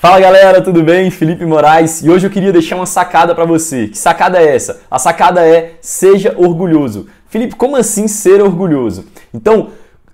Fala galera, tudo bem? Felipe Moraes e hoje eu queria deixar uma sacada para você. Que sacada é essa? A sacada é seja orgulhoso. Felipe, como assim ser orgulhoso? Então,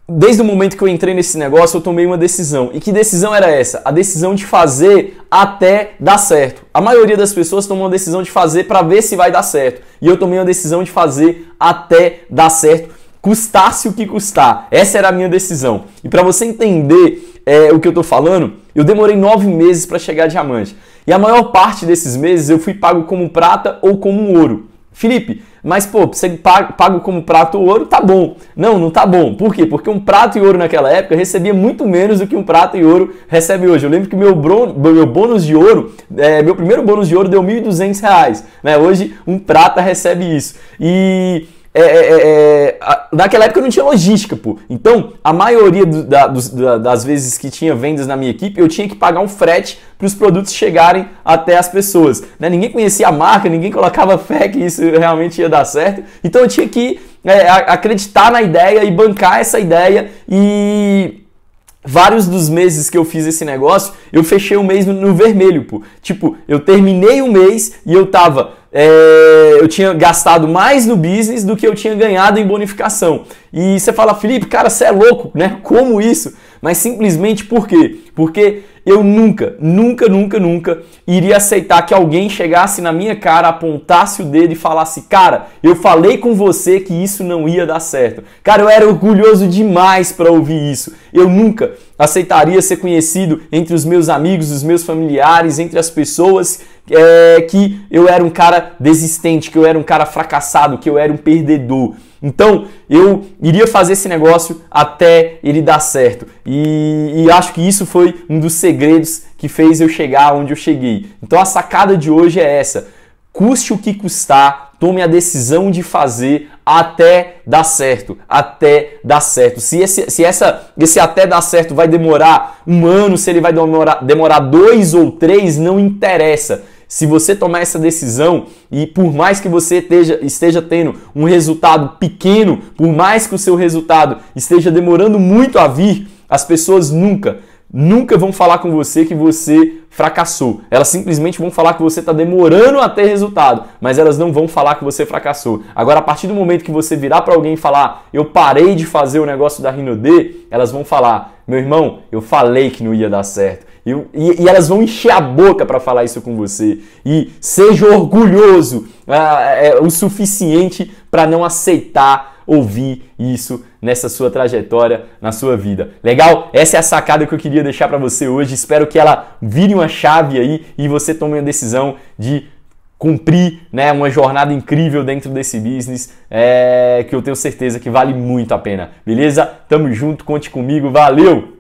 desde o momento que eu entrei nesse negócio, eu tomei uma decisão. E que decisão era essa? A decisão de fazer até dar certo. A maioria das pessoas tomam a decisão de fazer para ver se vai dar certo. E eu tomei a decisão de fazer até dar certo, custasse o que custar. Essa era a minha decisão. E para você entender é, o que eu tô falando, eu demorei nove meses para chegar a diamante. E a maior parte desses meses eu fui pago como prata ou como ouro. Felipe, mas pô, você pago como prata ou ouro, tá bom. Não, não tá bom. Por quê? Porque um prato e ouro naquela época recebia muito menos do que um prata e ouro recebe hoje. Eu lembro que meu, meu bônus de ouro, é, meu primeiro bônus de ouro deu R$ 1.200. Né? Hoje um prata recebe isso. E é, é, é, é naquela época não tinha logística, pô. Então, a maioria do, da, dos, da, das vezes que tinha vendas na minha equipe, eu tinha que pagar um frete para os produtos chegarem até as pessoas. Né? Ninguém conhecia a marca, ninguém colocava fé que isso realmente ia dar certo. Então, eu tinha que é, acreditar na ideia e bancar essa ideia e vários dos meses que eu fiz esse negócio, eu fechei o mês no, vermelho, pô. Tipo, eu terminei o mês e eu tava. É, eu tinha gastado mais no business do que eu tinha ganhado em bonificação. E você fala, Felipe, cara, você é louco, né? Como isso? Mas simplesmente por quê? Porque eu nunca, nunca, nunca, nunca iria aceitar que alguém chegasse na minha cara, apontasse o dedo e falasse: Cara, eu falei com você que isso não ia dar certo. Cara, eu era orgulhoso demais para ouvir isso. Eu nunca aceitaria ser conhecido entre os meus amigos, os meus familiares, entre as pessoas é, que eu era um cara desistente, que eu era um cara fracassado, que eu era um perdedor. Então eu iria fazer esse negócio até ele dar certo. E, e, acho que isso foi um dos segredos que fez eu chegar onde eu cheguei. Então a sacada de hoje é essa: custe o que custar, tome a decisão de fazer até dar certo, até dar certo. Se esse, se essa, esse até dar certo vai demorar um ano, se ele vai demorar, demorar dois ou três, não interessa se você tomar essa decisão e por mais que você esteja, esteja tendo um resultado pequeno, por mais que o seu resultado esteja demorando muito a vir, as pessoas nunca, nunca vão falar com você que você fracassou. Elas simplesmente vão falar que você está demorando a ter resultado, mas elas não vão falar que você fracassou. Agora, a partir do momento que você virar para alguém e falar, eu parei de fazer o negócio da Rinode, elas vão falar, meu irmão, eu falei que não ia dar certo. E, e, e elas vão encher a boca para falar isso com você. E seja orgulhoso ah, é, o suficiente para não aceitar ouvir isso nessa sua trajetória, na sua vida. Legal? Essa é a sacada que eu queria deixar para você hoje. Espero que ela vire uma chave aí e você tome a decisão de cumprir né, uma jornada incrível dentro desse business é, que eu tenho certeza que vale muito a pena. Beleza? Tamo junto, conte comigo, valeu!